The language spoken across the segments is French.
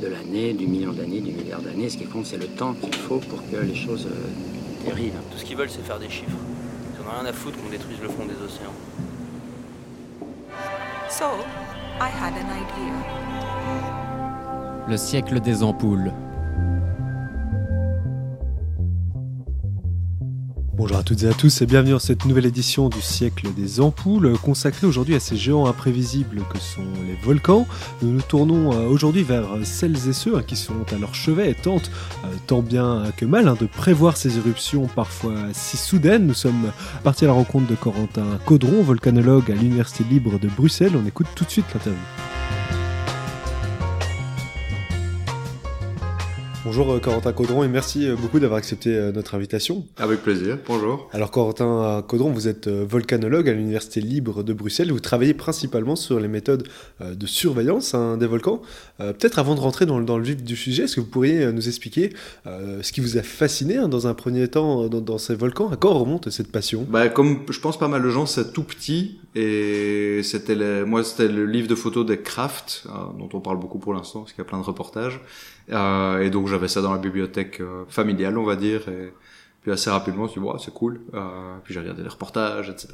de l'année, du million d'années, du milliard d'années. Ce qui compte, c'est le temps qu'il faut pour que les choses euh, dérivent. Tout ce qu'ils veulent, c'est faire des chiffres. Ils en ont rien à foutre qu'on détruise le fond des océans. So, I had an idea. Le siècle des ampoules. Bonjour à toutes et à tous et bienvenue dans cette nouvelle édition du siècle des ampoules consacrée aujourd'hui à ces géants imprévisibles que sont les volcans. Nous nous tournons euh, aujourd'hui vers celles et ceux hein, qui sont à leur chevet et tentent euh, tant bien que mal hein, de prévoir ces éruptions parfois si soudaines. Nous sommes partis à la rencontre de Corentin Caudron, volcanologue à l'Université libre de Bruxelles. On écoute tout de suite l'interview. Bonjour euh, Corentin Caudron et merci euh, beaucoup d'avoir accepté euh, notre invitation. Avec plaisir, bonjour. Alors Corentin Caudron, vous êtes volcanologue à l'Université libre de Bruxelles. Vous travaillez principalement sur les méthodes de surveillance hein, des volcans. Peut-être avant de rentrer dans, le- vif du sujet, est-ce que vous pourriez nous expliquer ce qui vous a fasciné hein, dans un premier temps dans, ces volcans? À quand remonte cette passion? Bah, comme je pense pas mal de gens, c'est tout petit et c'était moi c'était le livre de photos des Kraft euh, dont on parle beaucoup pour l'instant parce qu'il y a plein de reportages Euh, et donc j'avais ça dans la bibliothèque euh, familiale on va dire et puis assez rapidement je me suis dit ouais, c'est cool. Euh, puis j'ai regardé les reportages etc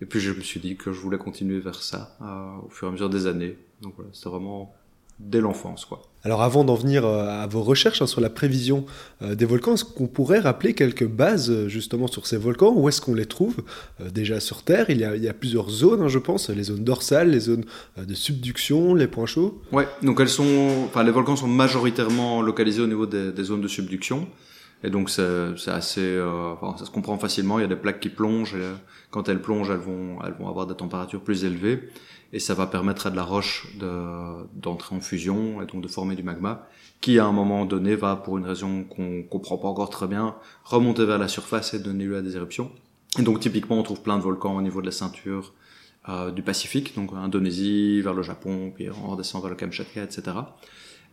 et puis je me suis dit que je voulais continuer vers ça euh, au fur et à mesure des années. Donc voilà c'était vraiment dès l'enfance quoi. Alors avant d'en venir euh, à vos recherches hein, sur la prévision euh, des volcans, est-ce qu'on pourrait rappeler quelques bases euh, justement sur ces volcans? Où est-ce qu'on les trouve? Euh, Déjà sur Terre, il y a, il y a plusieurs zones, hein, je pense, les zones dorsales, les zones euh, de subduction, les points chauds. Ouais, donc elles sont, enfin les volcans sont majoritairement localisés au niveau des, des zones de subduction, et donc c'est c'est assez, enfin, ça se comprend facilement. Il y a des plaques qui plongent, et quand elles plongent, elles vont, elles vont avoir des températures plus élevées, et ça va permettre à de la roche de d'entrer en fusion et donc de former du magma, qui à un moment donné va, pour une raison qu'on comprend pas encore très bien, remonter vers la surface et donner lieu à des éruptions. Et donc typiquement, on trouve plein de volcans au niveau de la ceinture euh, du Pacifique, donc Indonésie, vers le Japon, puis on redescend vers le Kamchatka, etc.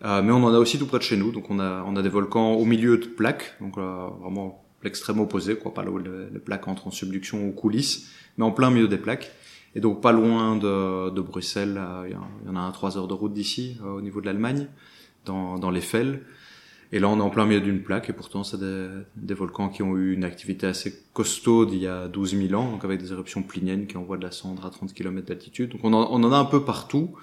Euh, mais on en a aussi tout près de chez nous, donc on a, on a des volcans au milieu de plaques, donc euh, vraiment l'extrême opposé, quoi, pas là où les, les plaques entrent en subduction ou coulisses, mais en plein milieu des plaques. Et donc pas loin de, de Bruxelles, euh, il y, en a un trois heures de route d'ici, euh, au niveau de l'Allemagne, dans, dans les Fels. Et là, on est en plein milieu d'une plaque, et pourtant, c'est des, des volcans qui ont eu une activité assez costaude il y a 12 000 ans, donc avec des éruptions pliniennes qui envoient de la cendre à 30 km d'altitude. Donc on en, on en a un peu partout,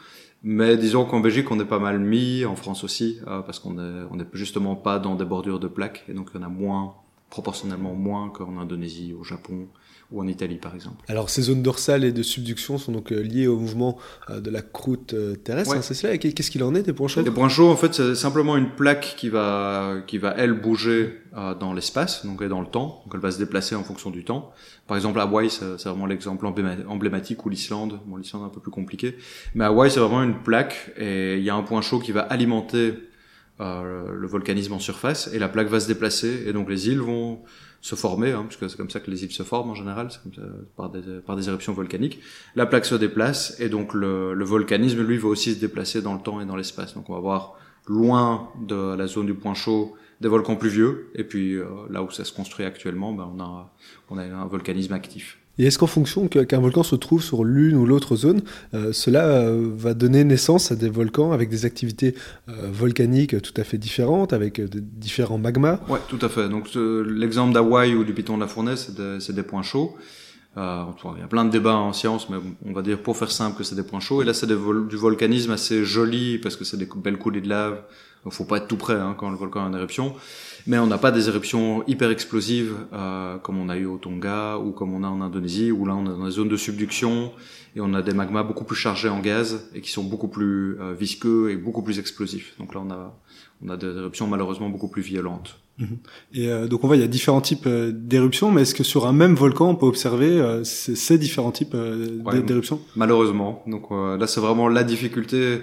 mais disons qu'en Belgique, on est pas mal mis, en France aussi, euh, parce qu'on est, on est justement pas dans des bordures de plaques, et donc il y en a moins, proportionnellement moins qu'en Indonésie, au Japon ou en Italie, par exemple. Alors ces zones dorsales et de subduction sont donc euh, liées au mouvement euh, de la croûte euh, terrestre, Ouais. hein, c'est cela Qu'est-ce qu'il en est des points chauds Les points chauds, en fait, c'est simplement une plaque qui va, qui va elle bouger euh, dans l'espace, donc et dans le temps. Donc elle va se déplacer en fonction du temps. Par exemple, Hawaï, c'est vraiment l'exemple embléma- emblématique, ou l'Islande. Bon, l'Islande est un peu plus compliqué, mais Hawaï, c'est vraiment une plaque et il y a un point chaud qui va alimenter euh, le volcanisme en surface et la plaque va se déplacer et donc les îles vont se former, hein, puisque c'est comme ça que les îles se forment en général, comme ça, par, des, par des éruptions volcaniques. La plaque se déplace et donc le, le volcanisme, lui, va aussi se déplacer dans le temps et dans l'espace. Donc on va voir loin de la zone du point chaud des volcans pluvieux et puis euh, là où ça se construit actuellement, ben, on, a, on a un volcanisme actif. Et est-ce qu'en fonction qu'un volcan se trouve sur l'une ou l'autre zone, euh, cela euh, va donner naissance à des volcans avec des activités euh, volcaniques tout à fait différentes, avec différents magmas? Ouais, tout à fait. Donc l'exemple d'Hawaï ou du piton de la fournaise, c'est des, points chauds. Il y a plein de débats en science, mais on va dire pour faire simple que c'est des points chauds. Et là, c'est du volcanisme assez joli parce que c'est des belles coulées de lave. Donc, faut pas être tout près hein, quand le volcan est en éruption. Mais on n'a pas des éruptions hyper explosives euh, comme on a eu au Tonga ou comme on a en Indonésie, où là on est dans des zones de subduction et on a des magmas beaucoup plus chargés en gaz et qui sont beaucoup plus euh, visqueux et beaucoup plus explosifs. Donc là, on a on a des éruptions malheureusement beaucoup plus violentes. Et euh, donc on voit, il y a différents types euh, d'éruptions, mais est-ce que sur un même volcan, on peut observer euh, ces, différents types Ouais, d'éruptions? Malheureusement. Donc euh, là, c'est vraiment la difficulté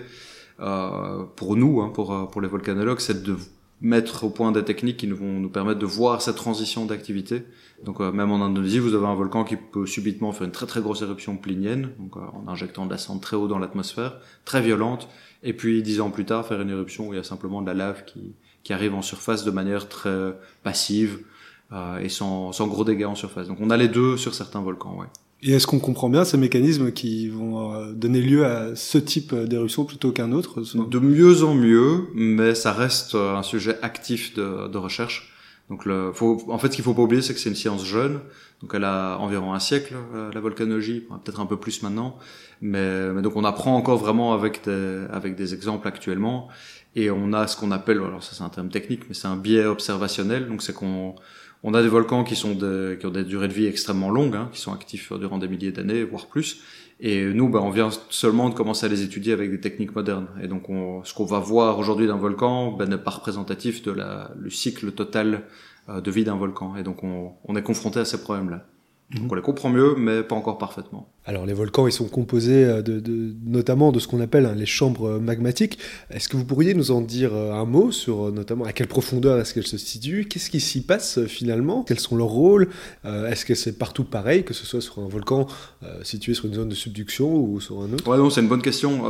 pour nous, hein, pour, euh, pour les volcanologues, c'est de mettre au point des techniques qui vont nous permettre de voir cette transition d'activité. Donc euh, même en Indonésie, vous avez un volcan qui peut subitement faire une très très grosse éruption plinienne, donc euh, en injectant de la cendre très haut dans l'atmosphère, très violente, et puis dix ans plus tard faire une éruption où il y a simplement de la lave qui, qui arrive en surface de manière très passive euh, et sans, sans gros dégâts en surface. Donc on a les deux sur certains volcans, ouais. Et est-ce qu'on comprend bien ces mécanismes qui vont euh, donner lieu à ce type d'éruption plutôt qu'un autre De mieux en mieux, mais ça reste euh, un sujet actif de, recherche. Donc, le, faut, en fait, ce qu'il faut pas oublier, c'est que c'est une science jeune. Donc, elle a environ un siècle, euh, la volcanologie, peut-être un peu plus maintenant. Mais, mais, donc, on apprend encore vraiment avec des, avec des exemples actuellement. Et on a ce qu'on appelle, alors ça c'est un terme technique, mais c'est un biais observationnel. Donc, c'est qu'on on a des volcans qui sont qui ont des durées de vie extrêmement longues, hein, qui sont actifs durant des milliers d'années, voire plus. Et nous, ben, on vient seulement de commencer à les étudier avec des techniques modernes. Et donc, on, ce qu'on va voir aujourd'hui d'un volcan ben, n'est pas représentatif de la, le cycle total euh, de vie d'un volcan. Et donc, on, on est confronté à ces problèmes-là. Donc mhm. on les comprend mieux, mais pas encore parfaitement. Alors les volcans, ils sont composés euh, de, de notamment de ce qu'on appelle hein, les chambres euh, magmatiques. Est-ce que vous pourriez nous en dire euh, un mot sur notamment à quelle profondeur est-ce qu'elles se situent? Qu'est-ce qui s'y passe finalement? Quels sont leurs rôles? Est-ce que c'est partout pareil, que ce soit sur un volcan situé sur une zone de subduction ou sur un autre? Ouais, non, c'est une bonne question.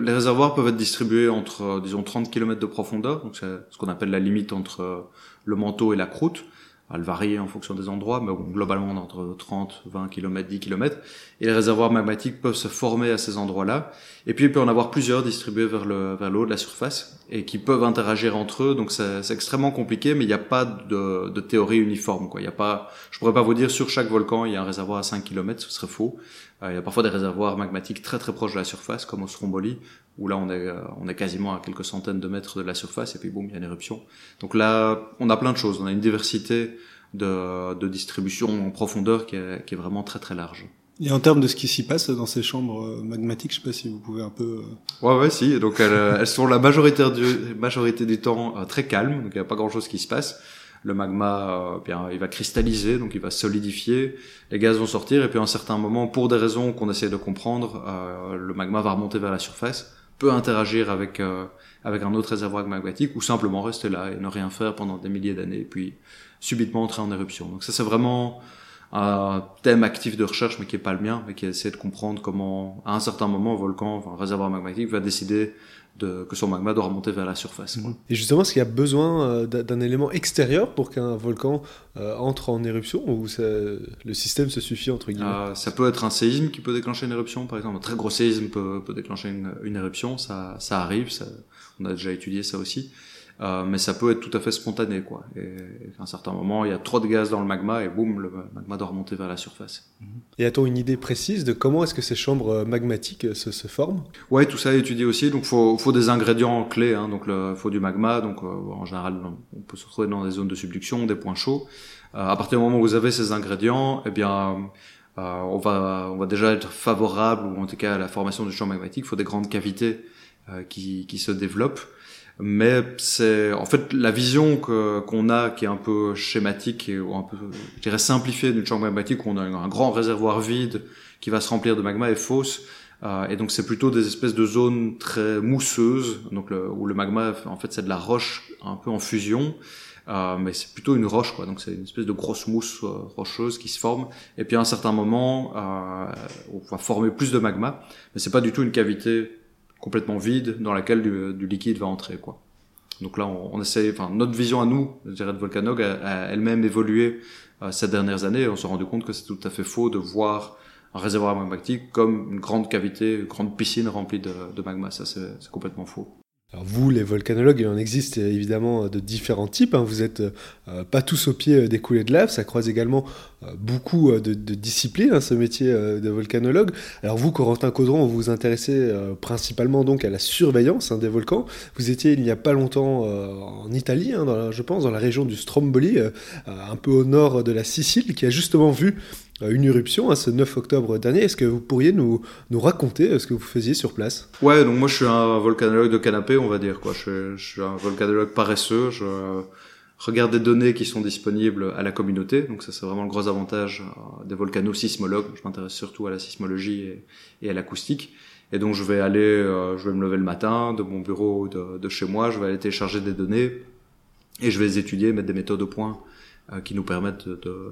les réservoirs peuvent être distribués entre, disons, 30 km de profondeur, donc c'est ce qu'on appelle la limite entre le manteau et la croûte elle varie en fonction des endroits, mais globalement entre 30, 20 km, 10 km. Et les réservoirs magmatiques peuvent se former à ces endroits-là. Et puis il peut en avoir plusieurs distribués vers le, vers le haut de la surface et qui peuvent interagir entre eux. Donc c'est extrêmement compliqué, mais il n'y a pas de, de, théorie uniforme. Quoi. Il y a pas, je pourrais pas vous dire sur chaque volcan il y a un réservoir à 5 km, ce serait faux. Euh, il y a parfois des réservoirs magmatiques très très proches de la surface, comme au Stromboli, où là on est, euh, on est quasiment à quelques centaines de mètres de la surface, et puis boum, il y a une éruption. Donc là, on a plein de choses. On a une diversité de, de distribution en profondeur qui est, qui est vraiment très très large. Et en termes de ce qui s'y passe dans ces chambres euh, magmatiques, je sais pas si vous pouvez un peu. Ouais, ouais, si. Donc elles, elles sont la majorité du, majorité du temps très calmes, donc il n'y a pas grand-chose qui se passe le magma, euh, bien, il va cristalliser, donc il va solidifier, les gaz vont sortir, et puis à un certain moment, pour des raisons qu'on essaie de comprendre, euh, le magma va remonter vers la surface, peut interagir avec euh, avec un autre réservoir magmatique, ou simplement rester là et ne rien faire pendant des milliers d'années, et puis subitement entrer en éruption. Donc ça, c'est vraiment un thème actif de recherche, mais qui est pas le mien, mais qui essaie de comprendre comment, à un certain moment, un volcan, enfin, un réservoir magmatique va décider de, que son magma doit remonter vers la surface. Et justement, est-ce qu'il y a besoin euh, d'un élément extérieur pour qu'un volcan euh, entre en éruption ou le système se suffit entre guillemets? Euh, Ça peut être un séisme qui peut déclencher une éruption, par exemple. Un très gros séisme peut, peut déclencher une, une, éruption, ça, ça arrive, ça, on a déjà étudié ça aussi. Euh, mais ça peut être tout à fait spontané, quoi. Et, à un certain moment, il y a trop de gaz dans le magma et boum, le magma doit remonter vers la surface. Mhm. Et a-t-on une idée précise de comment est-ce que ces chambres euh, magmatiques euh, se, se forment? Ouais, tout ça est étudié aussi. Donc, faut, faut des ingrédients clés. Hein. Donc, il faut du magma. Donc, en général, on peut se retrouver dans des zones de subduction, des points chauds. à partir du moment où vous avez ces ingrédients, eh bien, on va, on va déjà être favorable, ou en tout cas à la formation du champ magmatique. Il faut des grandes cavités qui, qui se développent mais c'est en fait la vision que qu'on a qui est un peu schématique ou un peu je dirais simplifiée d'une chambre magmatique où on a un grand réservoir vide qui va se remplir de magma est fausse. Euh, et donc c'est plutôt des espèces de zones très mousseuses. Donc le, où le magma en fait c'est de la roche un peu en fusion. Euh, mais c'est plutôt une roche quoi. Donc c'est une espèce de grosse mousse euh, rocheuse qui se forme. Et puis à un certain moment euh, on va former plus de magma. Mais c'est pas du tout une cavité complètement vide dans laquelle du, liquide va entrer quoi. Donc là, on, on essaie, enfin notre vision à nous, je dirais de Volcanog, a, elle-même évolué euh, ces dernières années. On s'est rendu compte que c'est tout à fait faux de voir un réservoir magmatique comme une grande cavité, une grande piscine remplie de, de magma. Ça, c'est complètement faux. Vous, les volcanologues, il en existe évidemment de différents types. Hein. Vous êtes euh, pas tous au pied des coulées de lave. Ça croise également euh, beaucoup euh, de, disciplines, hein, ce métier de volcanologue. Alors vous, Corentin Caudron, vous vous intéressez principalement donc à la surveillance hein, des volcans. Vous étiez il n'y a pas longtemps en Italie, je pense, dans la région du Stromboli, un peu au nord de la Sicile, qui a justement vu euh, une éruption hein, ce 9 octobre dernier. Est-ce que vous pourriez nous, nous raconter euh, ce que vous faisiez sur place? Ouais, donc moi je suis un volcanologue de canapé, on va dire. quoi. Je, suis un volcanologue paresseux. Je regarde des données qui sont disponibles à la communauté. Donc ça c'est vraiment le gros avantage euh, des volcanosismologues. Je m'intéresse surtout à la sismologie et, et à l'acoustique. Et donc je vais aller, je vais me lever le matin de mon bureau de, de, chez moi, je vais aller télécharger des données et je vais les étudier, mettre des méthodes au point qui nous permettent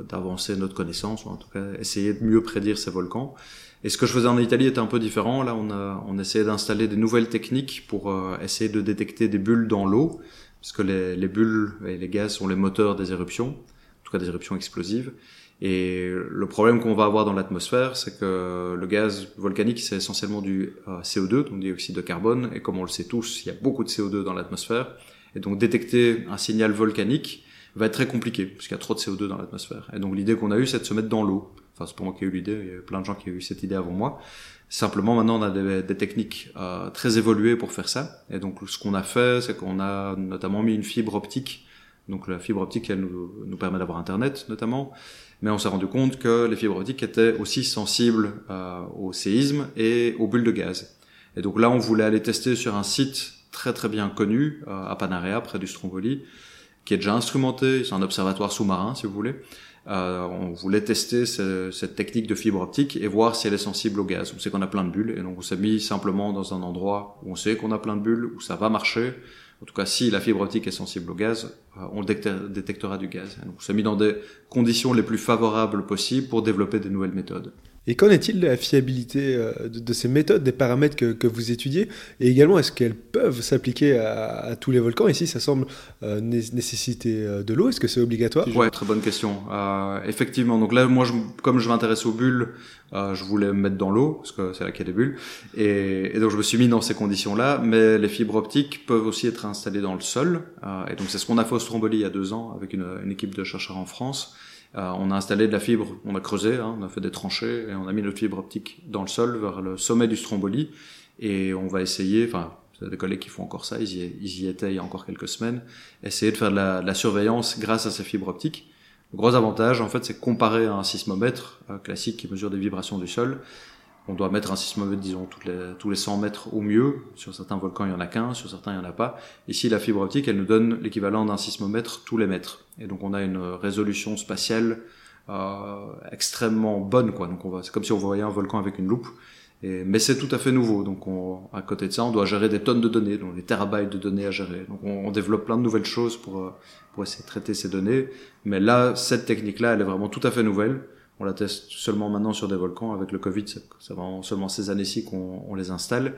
d'avancer notre connaissance, ou en tout cas essayer de mieux prédire ces volcans. Et ce que je faisais en Italie était un peu différent. Là, on a on essayait d'installer des nouvelles techniques pour essayer de détecter des bulles dans l'eau, parce que les, les bulles et les gaz sont les moteurs des éruptions, en tout cas des éruptions explosives. Et le problème qu'on va avoir dans l'atmosphère, c'est que le gaz volcanique, c'est essentiellement du euh, CO2, donc dioxyde de carbone, et comme on le sait tous, il y a beaucoup de CO2 dans l'atmosphère. Et donc détecter un signal volcanique va être très compliqué, parce qu'il y a trop de CO2 dans l'atmosphère. Et donc l'idée qu'on a eue, c'est de se mettre dans l'eau. Enfin, c'est pas moi qui ai eu l'idée, il y a plein de gens qui ont eu cette idée avant moi. Simplement, maintenant, on a des, des techniques euh, très évoluées pour faire ça. Et donc, ce qu'on a fait, c'est qu'on a notamment mis une fibre optique. Donc, la fibre optique, elle nous, nous permet d'avoir Internet, notamment mais on s'est rendu compte que les fibres optiques étaient aussi sensibles euh, au séisme et aux bulles de gaz. Et donc là, on voulait aller tester sur un site très très bien connu euh, à Panarea, près du Stromboli, qui est déjà instrumenté, c'est un observatoire sous-marin si vous voulez. Euh, on voulait tester ce, cette technique de fibre optique et voir si elle est sensible au gaz. On sait qu'on a plein de bulles et donc on s'est mis simplement dans un endroit où on sait qu'on a plein de bulles, où ça va marcher, en tout cas, si la fibre optique est sensible au gaz, euh, on détectera du gaz. Donc, on s'est mis dans des conditions les plus favorables possibles pour développer des nouvelles méthodes. Et qu'en est-il de la fiabilité euh, de, ces méthodes, des paramètres que, vous étudiez Et également, est-ce qu'elles peuvent s'appliquer à, tous les volcans Ici, ça semble euh, nécessiter de l'eau. Est-ce que c'est obligatoire Ouais, très bonne question. effectivement, donc là, moi, comme je m'intéresse aux bulles, euh, je voulais me mettre dans l'eau parce que c'est là qu'il y a des bulles et, donc je me suis mis dans ces conditions-là. Mais les fibres optiques peuvent aussi être installées dans le sol euh, et donc c'est ce qu'on a fait au Stromboli il y a deux ans avec une équipe de chercheurs en France. Euh, on a installé de la fibre, on a creusé, hein, on a fait des tranchées et on a mis notre fibre optique dans le sol vers le sommet du Stromboli et on va essayer, enfin des collègues qui font encore ça, ils y, étaient il y a encore quelques semaines, essayer de faire de la, de la surveillance grâce à ces fibres optiques le gros avantage, en fait, c'est comparé à un sismomètre euh, classique qui mesure des vibrations du sol. On doit mettre un sismomètre, disons, toutes les, tous les 100 mètres au mieux. Sur certains volcans, il y en a qu'un, sur certains, il n'y en a pas. Ici, la fibre optique, elle nous donne l'équivalent d'un sismomètre tous les mètres. Et donc, on a une résolution spatiale euh, extrêmement bonne, quoi. Donc, on va, c'est comme si on voyait un volcan avec une loupe. Et, mais c'est tout à fait nouveau. Donc, on, à côté de ça, on doit gérer des tonnes de données, donc des terabytes de données à gérer. Donc, on, on développe plein de nouvelles choses pour, euh, pour essayer de traiter ces données. Mais là, cette technique-là, elle est vraiment tout à fait nouvelle. On la teste seulement maintenant sur des volcans. Avec le Covid, c'est vraiment seulement ces années-ci qu'on on les installe.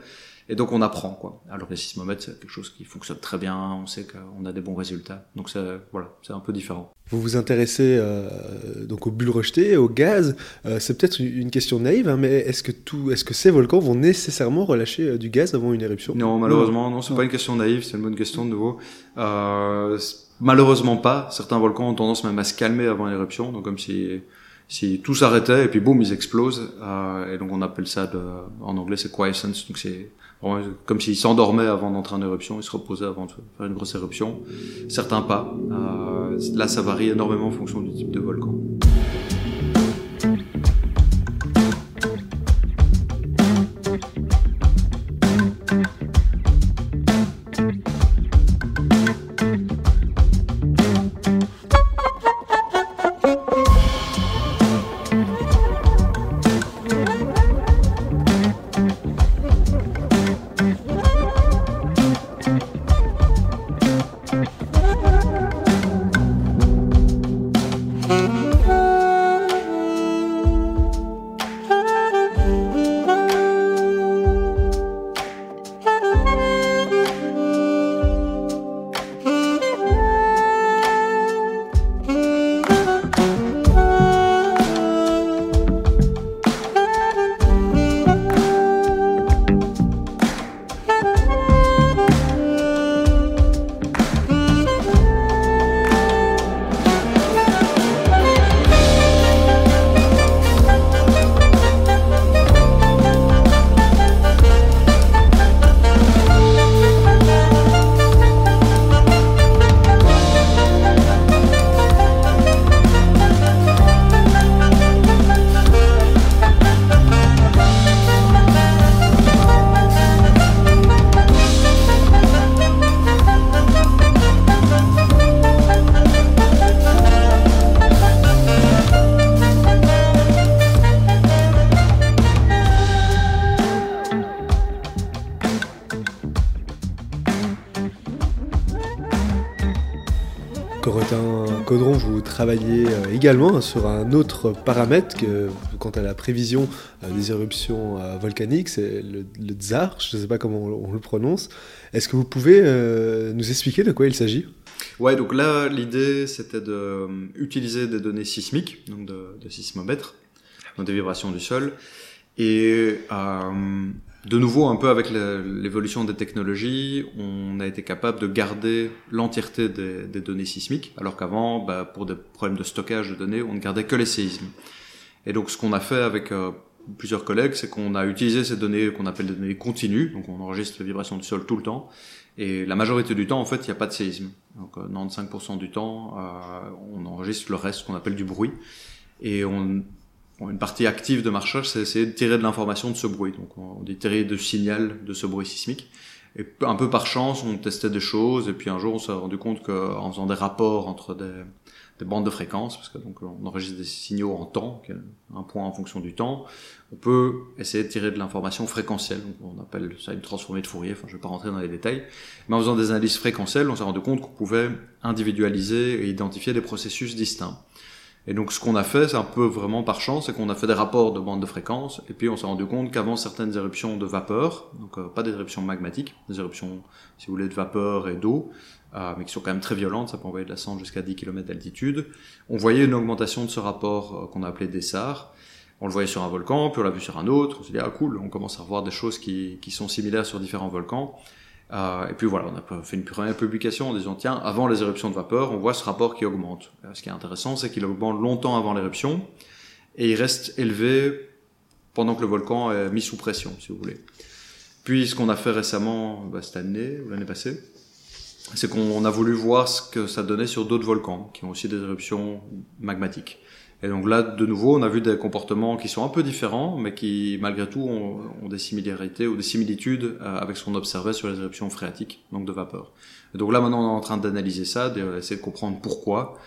Et donc on apprend quoi. Alors les sismomètres c'est quelque chose qui fonctionne très bien, on sait qu'on a des bons résultats. Donc c'est voilà, c'est un peu différent. Vous vous intéressez euh, donc aux bulles rejetées, au gaz. Euh, c'est peut-être une question naïve, hein, mais est-ce que tout, est-ce que ces volcans vont nécessairement relâcher euh, du gaz avant une éruption? Non, malheureusement, non, c'est pas une question naïve, c'est une bonne question de nouveau. Malheureusement pas. Certains volcans ont tendance même à se calmer avant une éruption, donc comme si si tout s'arrêtait et puis boum ils explosent euh, et donc on appelle ça de, en anglais c'est quiescence. Donc c'est comme s'ils s'endormaient avant d'entrer en éruption ils se reposaient avant de faire une grosse éruption. Certains pas. Euh, là ça varie énormément en fonction du type de volcan Travaillez euh, également sur un autre paramètre que, quant à la prévision euh, des éruptions euh, volcaniques, c'est le, tsar, je ne sais pas comment on, le prononce. Est-ce que vous pouvez nous expliquer de quoi il s'agit? Ouais, donc là, l'idée, c'était d'utiliser des données sismiques, donc de, de sismomètres, donc des vibrations du sol, et de nouveau, un peu avec l'évolution des technologies, on a été capable de garder l'entièreté des, données sismiques, alors qu'avant, bah, pour des problèmes de stockage de données, on ne gardait que les séismes. Et donc, ce qu'on a fait avec euh, plusieurs collègues, c'est qu'on a utilisé ces données qu'on appelle des données continues, donc on enregistre les vibrations du sol tout le temps, et la majorité du temps, en fait, il n'y a pas de séisme. Donc, 95% euh, du temps, euh, on enregistre le reste qu'on appelle du bruit, et on une partie active de ma recherche, c'est essayer de tirer de l'information de ce bruit. Donc, on dit tirer de signal de ce bruit sismique. Et un peu par chance, on testait des choses, et puis un jour, on s'est rendu compte qu'en faisant des rapports entre des, des, bandes de fréquences, parce que donc on enregistre des signaux en temps, un point en fonction du temps, on peut essayer de tirer de l'information fréquentielle. On appelle ça une transformée de Fourier. Enfin, je vais pas rentrer dans les détails, mais en faisant des analyses fréquentielles, on s'est rendu compte qu'on pouvait individualiser et identifier des processus distincts. Et donc ce qu'on a fait, c'est un peu vraiment par chance, c'est qu'on a fait des rapports de bandes de fréquences, et puis on s'est rendu compte qu'avant certaines éruptions de vapeur, donc euh, pas des éruptions magmatiques, des éruptions, si vous voulez, de vapeur et d'eau, euh, mais qui sont quand même très violentes, ça peut envoyer de la cendre jusqu'à 10 km d'altitude, on voyait une augmentation de ce rapport euh, qu'on a appelé Dessart. On le voyait sur un volcan, puis on l'a vu sur un autre, on s'est dit, ah cool, on commence à voir des choses qui, qui sont similaires sur différents volcans. Euh, et puis voilà, on a fait une première publication en disant tiens, avant les éruptions de vapeur, on voit ce rapport qui augmente. Euh, ce qui est intéressant, c'est qu'il augmente longtemps avant l'éruption et il reste élevé pendant que le volcan est mis sous pression, si vous voulez. Puis ce qu'on a fait récemment, bah, cette année ou l'année passée, c'est qu'on a voulu voir ce que ça donnait sur d'autres volcans qui ont aussi des éruptions magmatiques. Et donc là, de nouveau, on a vu des comportements qui sont un peu différents, mais qui, malgré tout, ont, des similarités ou des similitudes euh, avec ce qu'on observait sur les éruptions phréatiques, donc de vapeur. Et donc là, maintenant, on est en train d'analyser ça, d'essayer de comprendre pourquoi.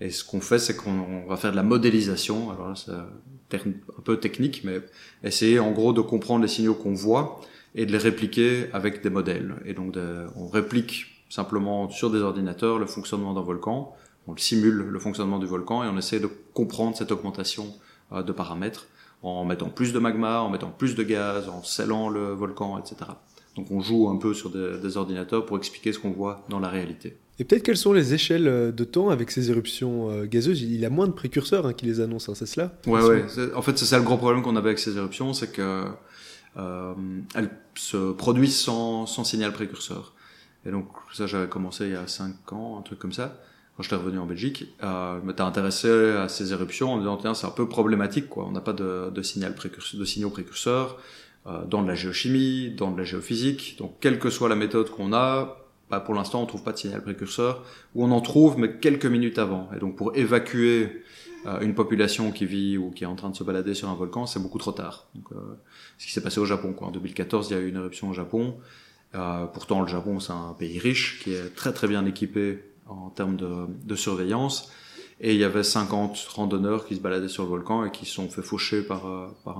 Et ce qu'on fait, c'est qu'on va faire de la modélisation. Alors là, c'est un peu technique, mais essayer en gros de comprendre les signaux qu'on voit et de les répliquer avec des modèles. Et donc, on réplique simplement sur des ordinateurs le fonctionnement d'un volcan on simule le fonctionnement du volcan et on essaie de comprendre cette augmentation euh, de paramètres en mettant plus de magma, en mettant plus de gaz, en scellant le volcan, etc. Donc on joue un peu sur des, ordinateurs pour expliquer ce qu'on voit dans la réalité. Et peut-être quelles sont les échelles euh, de temps avec ces éruptions euh, gazeuses? Il y a moins de précurseurs hein, qui les annoncent, hein, c'est cela? Ouais, ouais. En fait, c'est ça le gros problème qu'on avait avec ces éruptions, c'est que elles se produisent sans, sans signal précurseur. Et donc ça, j'avais commencé il y a 5 ans, un truc comme ça quand j'étais revenu en Belgique, euh, m'étais intéressé à ces éruptions en me disant tiens c'est un peu problématique quoi, on n'a pas de, de, signal précurseur, de signaux précurseurs euh, dans de la géochimie, dans de la géophysique, donc quelle que soit la méthode qu'on a, bah, pour l'instant on trouve pas de signal précurseur, ou on en trouve mais quelques minutes avant, et donc pour évacuer euh, une population qui vit ou qui est en train de se balader sur un volcan, c'est beaucoup trop tard. Donc, euh, ce qui s'est passé au Japon quoi. En 2014 il y a eu une éruption au Japon. Euh, pourtant le Japon c'est un pays riche qui est très très bien équipé en termes de, de, surveillance. Et il y avait 50 randonneurs qui se baladaient sur le volcan et qui sont fait faucher par, euh, par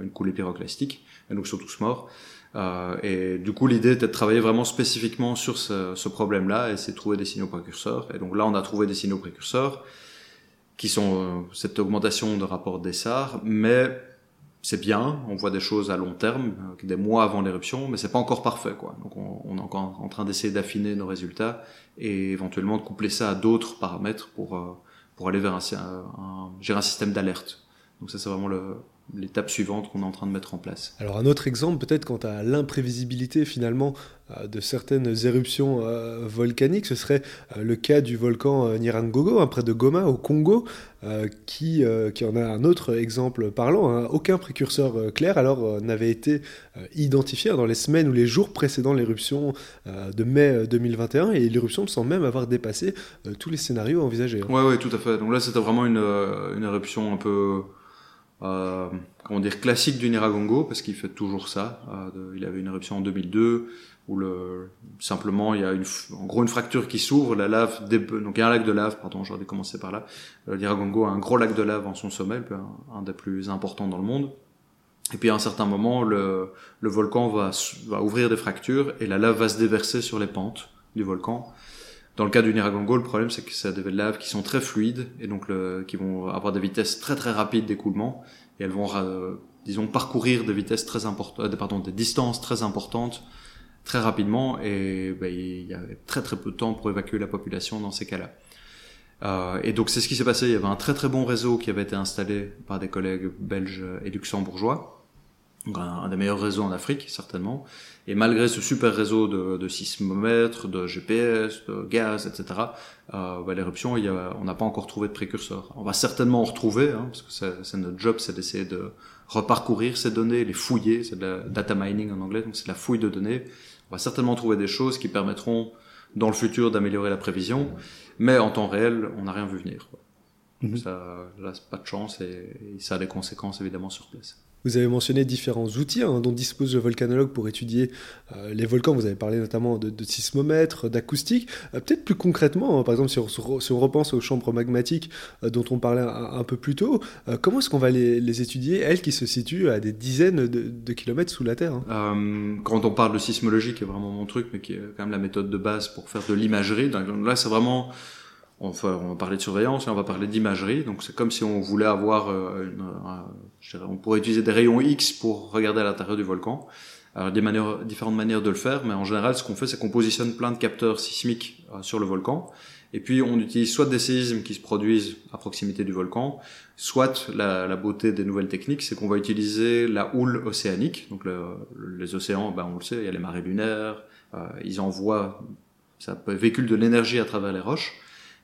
une coulée pyroclastique. Et donc, ils sont tous morts. Euh, et du coup, l'idée était de travailler vraiment spécifiquement sur ce, ce problème-là et c'est de trouver des signaux précurseurs. Et donc là, on a trouvé des signaux précurseurs qui sont euh, cette augmentation de rapport d'essar, mais c'est bien, on voit des choses à long terme, euh, des mois avant l'éruption, mais c'est pas encore parfait, quoi. Donc on, est encore en train d'essayer d'affiner nos résultats et éventuellement de coupler ça à d'autres paramètres pour euh, pour aller vers un, un, un, un système d'alerte. Donc ça c'est vraiment le, l'étape suivante qu'on est en train de mettre en place. Alors un autre exemple peut-être quant à l'imprévisibilité finalement euh, de certaines éruptions euh, volcaniques, ce serait euh, le cas du volcan Nirangogo, hein, près de Goma au Congo, qui, qui en a un autre exemple parlant. Hein. Aucun précurseur clair alors n'avait été identifié dans les semaines ou les jours précédant l'éruption de mai 2021 et l'éruption semble même avoir dépassé tous les scénarios envisagés. Oui, hein. ouais, tout à fait. Donc là c'était vraiment une, une éruption un peu euh, comment dire, classique du Niragongo, parce qu'il fait toujours ça. Euh, il avait une éruption en 2002, où le, simplement il y a une, en gros une fracture qui s'ouvre, la lave, donc il y a un lac de lave, pardon, j'aurais dû commencer par là. Le Niragongo a un gros lac de lave en son sommet, un, des plus importants dans le monde. Et puis à un certain moment, le, le volcan va, va ouvrir des fractures et la lave va se déverser sur les pentes du volcan Dans le cas du Niragongo, le problème c'est que c'est des laves qui sont très fluides et donc le, qui vont avoir des vitesses très très rapides d'écoulement et elles vont, euh, disons, parcourir des vitesses très importantes, pardon, des distances très importantes très rapidement et ben, il y a très très peu de temps pour évacuer la population dans ces cas-là. Euh, et donc c'est ce qui s'est passé. Il y avait un très très bon réseau qui avait été installé par des collègues belges et luxembourgeois, donc un, des meilleurs réseaux en Afrique certainement. Et malgré ce super réseau de, de sismomètres, de GPS, de gaz, etc., euh, bah, l'éruption, on n'a pas encore trouvé de précurseur. On va certainement en retrouver, hein, parce que c'est notre job, c'est d'essayer de reparcourir ces données, les fouiller, c'est de la data mining en anglais, donc c'est la fouille de données. On va certainement trouver des choses qui permettront dans le futur d'améliorer la prévision, mais en temps réel, on n'a rien vu venir. Mhm. Ça, là, c'est pas de chance et, ça a des conséquences évidemment sur place. Vous avez mentionné différents outils hein, dont dispose le volcanologue pour étudier euh, les volcans. Vous avez parlé notamment de, sismomètres, d'acoustique. Euh, peut-être plus concrètement, hein, par exemple, si on, repense aux chambres magmatiques euh, dont on parlait un, peu plus tôt, comment est-ce qu'on va les, étudier, elles qui se situent à des dizaines de, kilomètres sous la Terre hein? Quand on parle de sismologie, qui est vraiment mon truc, mais qui est quand même la méthode de base pour faire de l'imagerie, là c'est vraiment on va parler de surveillance et on va parler d'imagerie. Donc c'est comme si on voulait avoir, euh, une, on pourrait utiliser des rayons X pour regarder à l'intérieur du volcan. Alors des manières, différentes manières de le faire, mais en général ce qu'on fait c'est qu'on positionne plein de capteurs sismiques euh, sur le volcan. Et puis on utilise soit des séismes qui se produisent à proximité du volcan, soit la, la beauté des nouvelles techniques, c'est qu'on va utiliser la houle océanique. Donc le, les océans, ben on le sait, il y a les marées lunaires, euh, ils envoient, ça véhicule de l'énergie à travers les roches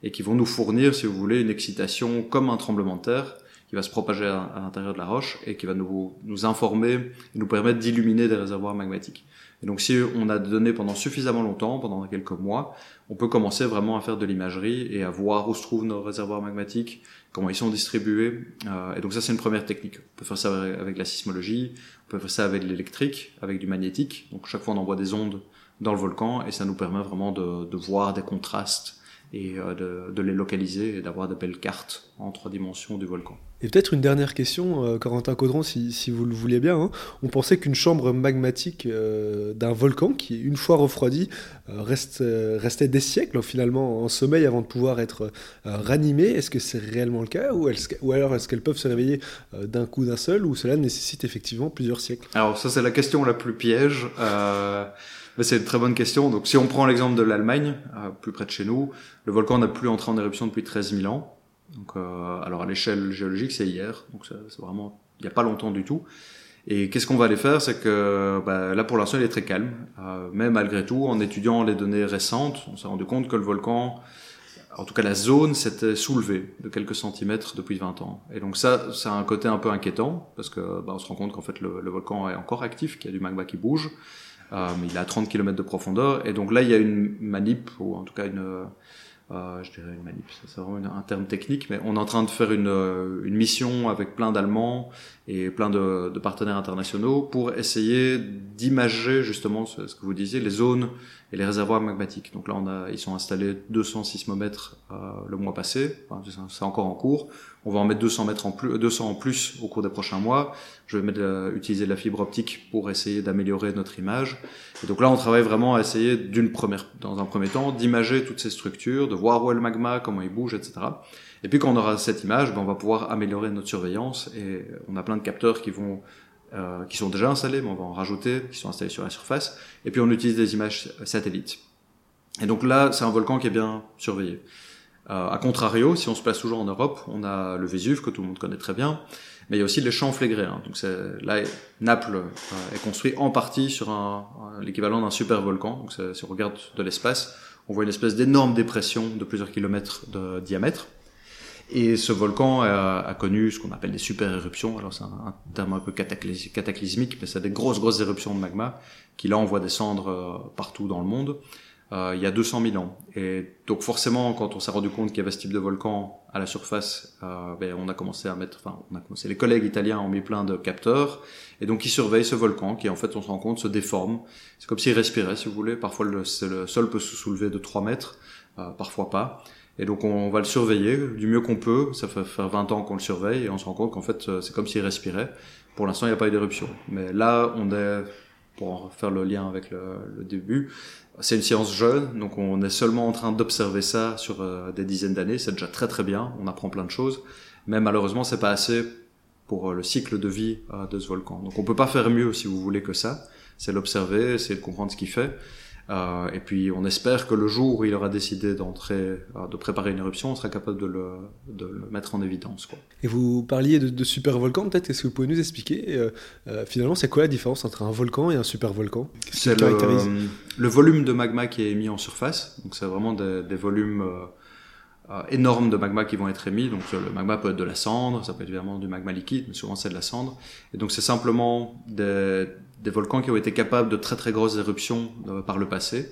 et qui vont nous fournir, si vous voulez, une excitation comme un tremblement de terre qui va se propager à, l'intérieur de la roche et qui va nous, informer et nous permettre d'illuminer des réservoirs magmatiques. Et donc si on a des données pendant suffisamment longtemps, pendant quelques mois, on peut commencer vraiment à faire de l'imagerie et à voir où se trouvent nos réservoirs magmatiques, comment ils sont distribués. Euh, et donc ça c'est une première technique. On peut faire ça avec la sismologie, on peut faire ça avec l'électrique, avec du magnétique. Donc chaque fois on envoie des ondes dans le volcan et ça nous permet vraiment de voir des contrastes et euh, de, de, les localiser et d'avoir de belles cartes en trois dimensions du volcan. Et peut-être une dernière question, euh, Corentin Caudron, si, si, vous le vouliez bien. Hein. On pensait qu'une chambre magmatique euh, d'un volcan, qui une fois refroidi, reste, restait des siècles finalement en sommeil avant de pouvoir être ranimée. Est-ce que c'est réellement le cas ou, ou alors est-ce qu'elles peuvent se réveiller d'un coup d'un seul ou cela nécessite effectivement plusieurs siècles? Alors ça c'est la question la plus piège. C'est une très bonne question. Donc, si on prend l'exemple de l'Allemagne, plus près de chez nous, le volcan n'a plus entré en éruption depuis 13 000 ans. Donc, euh, alors à l'échelle géologique, c'est hier. Donc, c'est vraiment il n'y a pas longtemps du tout. Et qu'est-ce qu'on va aller faire? C'est que bah, là, pour l'instant, il est très calme. Euh, mais malgré tout, en étudiant les données récentes, on s'est rendu compte que le volcan, en tout cas la zone, s'était soulevée de quelques centimètres depuis 20 ans. Et donc ça, c'est un côté un peu inquiétant parce que bah, on se rend compte qu'en fait le, volcan est encore actif, qu'il y a du magma qui bouge. Euh, il est à 30 km de profondeur. Et donc là, il y a une manip, ou en tout cas une, euh, je dirais une manip, c'est vraiment un terme technique, mais on est en train de faire une, euh, une mission avec plein d'Allemands et plein de, partenaires internationaux pour essayer d'imager justement ce, que vous disiez, les zones et les réservoirs magmatiques. Donc là, on a, ils sont installés 200 sismomètres euh, le mois passé, enfin, c'est encore en cours. On va en mettre 200 mètres en plus, 200 en plus au cours des prochains mois. Je vais mettre, euh, utiliser la fibre optique pour essayer d'améliorer notre image. Et donc là, on travaille vraiment à essayer d'une première, dans un premier temps, d'imager toutes ces structures, de voir où est le magma, comment il bouge, etc. Et puis quand on aura cette image, ben, on va pouvoir améliorer notre surveillance et on a plein de capteurs qui vont euh, qui sont déjà installés, mais on va en rajouter, qui sont installés sur la surface. Et puis on utilise des images satellites. Et donc là, c'est un volcan qui est bien surveillé. Euh, a contrario, si on se place toujours en Europe, on a le Vésuve que tout le monde connaît très bien, mais il y a aussi les champs flégréens. Donc c'est, là, Naples euh, est construit en partie sur un, l'équivalent d'un super volcan. Donc si on regarde de l'espace, on voit une espèce d'énorme dépression de plusieurs kilomètres de diamètre. Et ce volcan a, a connu ce qu'on appelle des super éruptions. Alors c'est un, terme un peu cataclysmique, mais c'est des grosses grosses éruptions de magma qui là envoient des cendres euh, partout dans le monde euh, il y a 200 000 ans. Et donc forcément, quand on s'est rendu compte qu'il y avait ce type de volcan à la surface, euh, ben, on a commencé à mettre, enfin, on a commencé. Les collègues italiens ont mis plein de capteurs, et donc ils surveillent ce volcan qui, en fait, on se rend compte, se déforme. C'est comme s'il respirait, si vous voulez. Parfois, le, sol peut se soulever de 3 mètres, euh, parfois pas. Et donc on va le surveiller du mieux qu'on peut. Ça fait faire 20 ans qu'on le surveille et on se rend compte qu'en fait c'est comme s'il respirait. Pour l'instant il n'y a pas eu d'éruption. Mais là on est pour en faire le lien avec le, le début, c'est une science jeune, donc on est seulement en train d'observer ça sur euh, des dizaines d'années. C'est déjà très très bien, on apprend plein de choses, mais malheureusement c'est pas assez pour euh, le cycle de vie euh, de ce volcan. Donc on peut pas faire mieux si vous voulez que ça. C'est l'observer, de comprendre ce qu'il fait. Euh, et puis on espère que le jour où il aura décidé d'entrer, euh, de préparer une éruption, on sera capable de le, de le mettre en évidence. Quoi. Et vous parliez de, de super volcan, peut-être Est-ce que vous pouvez nous expliquer euh, finalement c'est quoi la différence entre un volcan et un super volcan Qu'est-ce qui C'est le le, le volume de magma qui est émis en surface. Donc c'est vraiment des, des volumes euh, énormes de magma qui vont être émis. Donc le magma peut être de la cendre, ça peut être évidemment du magma liquide, mais souvent c'est de la cendre. Et donc c'est simplement des, des volcans qui ont été capables de très très grosses éruptions euh, par le passé.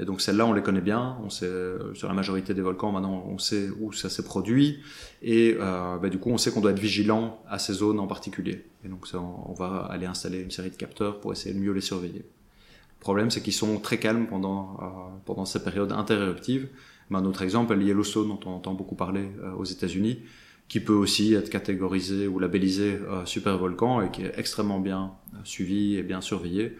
Et donc celles-là, on les connaît bien. On sait euh, sur la majorité des volcans maintenant, on sait où ça s'est produit. Et euh, bah, du coup, on sait qu'on doit être vigilant à ces zones en particulier. Et donc on va aller installer une série de capteurs pour essayer de mieux les surveiller. Le problème, c'est qu'ils sont très calmes pendant pendant ces périodes interéruptives. Un autre exemple Yellowstone, dont on entend beaucoup parler aux États-Unis, qui peut aussi être catégorisé ou labellisé euh, super volcan et qui est extrêmement bien euh, suivi et bien surveillé.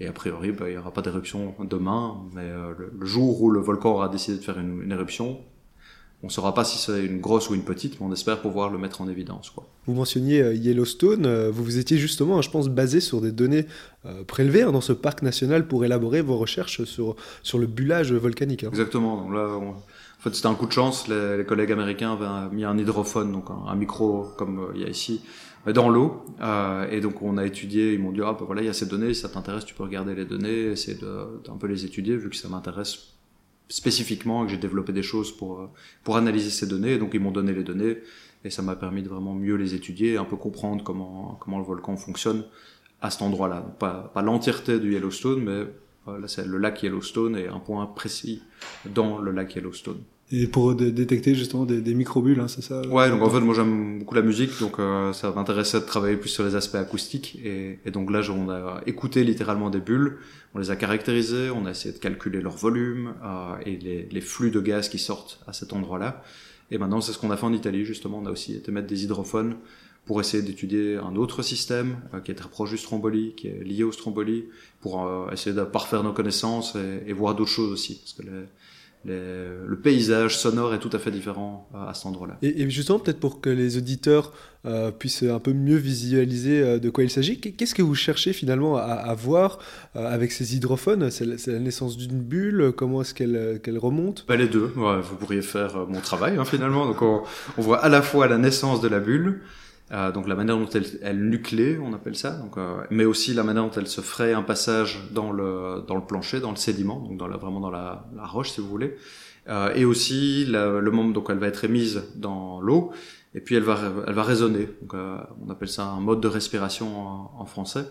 Et a priori, bah, il n'y aura pas d'éruption demain, mais euh, le, jour où le volcan aura décidé de faire une, une éruption, on ne saura pas si c'est une grosse ou une petite, mais on espère pouvoir le mettre en évidence. Quoi. Vous mentionniez Yellowstone, vous vous étiez justement, je pense, basé sur des données prélevées hein, dans ce parc national pour élaborer vos recherches sur, sur le bullage volcanique. hein. Exactement. Donc là, on- en fait, c'était un coup de chance. Les, les collègues américains avaient mis un hydrophone, donc un, micro comme euh, il y a ici, euh, dans l'eau. Euh, et donc, on a étudié. Ils m'ont dit, ah, ben voilà, il y a ces données. Si ça t'intéresse, tu peux regarder les données, essayer de, d'un peu les étudier, vu que ça m'intéresse spécifiquement et que j'ai développé des choses pour euh, pour analyser ces données. Et donc, ils m'ont donné les données et ça m'a permis de vraiment mieux les étudier, un peu comprendre comment comment le volcan fonctionne à cet endroit-là. Pas pas l'entièreté du Yellowstone, mais là, c'est le lac Yellowstone et un point précis dans le lac Yellowstone. Et pour dé- détecter justement des, des microbules, hein, c'est ça Ouais, donc en fait, moi j'aime beaucoup la musique, donc euh, ça m'intéressait de travailler plus sur les aspects acoustiques. Et, et donc là, on a écouté littéralement des bulles, on les a caractérisées, on a essayé de calculer leur volume euh, et les, les flux de gaz qui sortent à cet endroit-là. Et maintenant, c'est ce qu'on a fait en Italie, justement. On a aussi été mettre des hydrophones pour essayer d'étudier un autre système euh, qui est très proche du stromboli, qui est lié au stromboli, pour euh, essayer de parfaire nos connaissances et, et voir d'autres choses aussi. Parce que les, les- le paysage sonore est tout à fait différent euh, à cet endroit-là. Et, et justement, peut-être pour que les auditeurs euh, puissent un peu mieux visualiser de quoi il s'agit, qu'est- qu'est-ce que vous cherchez finalement à, à voir avec ces hydrophones? C'est la, naissance d'une bulle Comment est-ce qu'elle remonte? Bah, les deux, ouais, vous pourriez faire mon travail hein, finalement. Donc on, on voit à la fois la naissance de la bulle, euh, donc la manière dont elle, elle on appelle ça, donc, euh, mais aussi la manière dont elle se ferait un passage dans le dans le plancher, dans le sédiment, donc dans la, vraiment dans la, la roche si vous voulez, euh, et aussi la- le moment donc elle va être émise dans l'eau et puis elle va elle va résonner. Donc euh, on appelle ça un mode de respiration en, en français.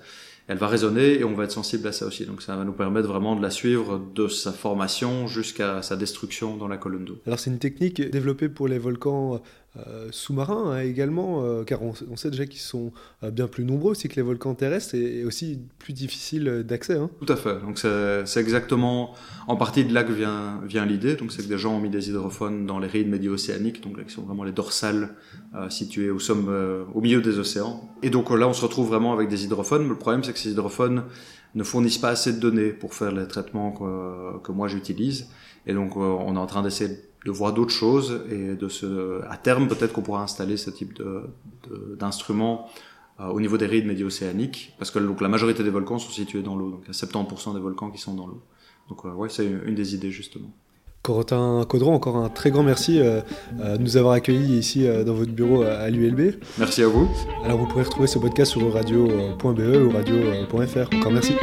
Elle va résonner et on va être sensible à ça aussi. Donc ça va nous permettre vraiment de la suivre de sa formation jusqu'à sa destruction dans la colonne d'eau. Alors c'est une technique développée pour les volcans euh, sous-marins hein, également, euh, car on, sait déjà qu'ils sont euh, bien plus nombreux aussi que les volcans terrestres et, aussi plus difficiles d'accès. hein. Tout à fait. Donc c'est exactement en partie de là que vient vient l'idée. Donc c'est que des gens ont mis des hydrophones dans les rides médio-océaniques, donc là, qui sont vraiment les dorsales situées au au milieu des océans. Et donc là on se retrouve vraiment avec des hydrophones. Mais le problème c'est que ces hydrophones ne fournissent pas assez de données pour faire les traitements que, que moi j'utilise. Et donc on est en train d'essayer de voir d'autres choses et de se à terme peut-être qu'on pourra installer ce type de de- d'instruments euh, au niveau des rides médio-océaniques, parce que donc, la majorité des volcans sont situés dans l'eau, donc il y a 70% des volcans qui sont dans l'eau. Donc euh, ouais, c'est une, une des idées justement. Corentin Caudron, encore un très grand merci euh, euh, de nous avoir accueillis ici euh, dans votre bureau à, à l'ULB. Merci à vous. Alors vous pourrez retrouver ce podcast sur radio.be ou radio.fr. Encore merci.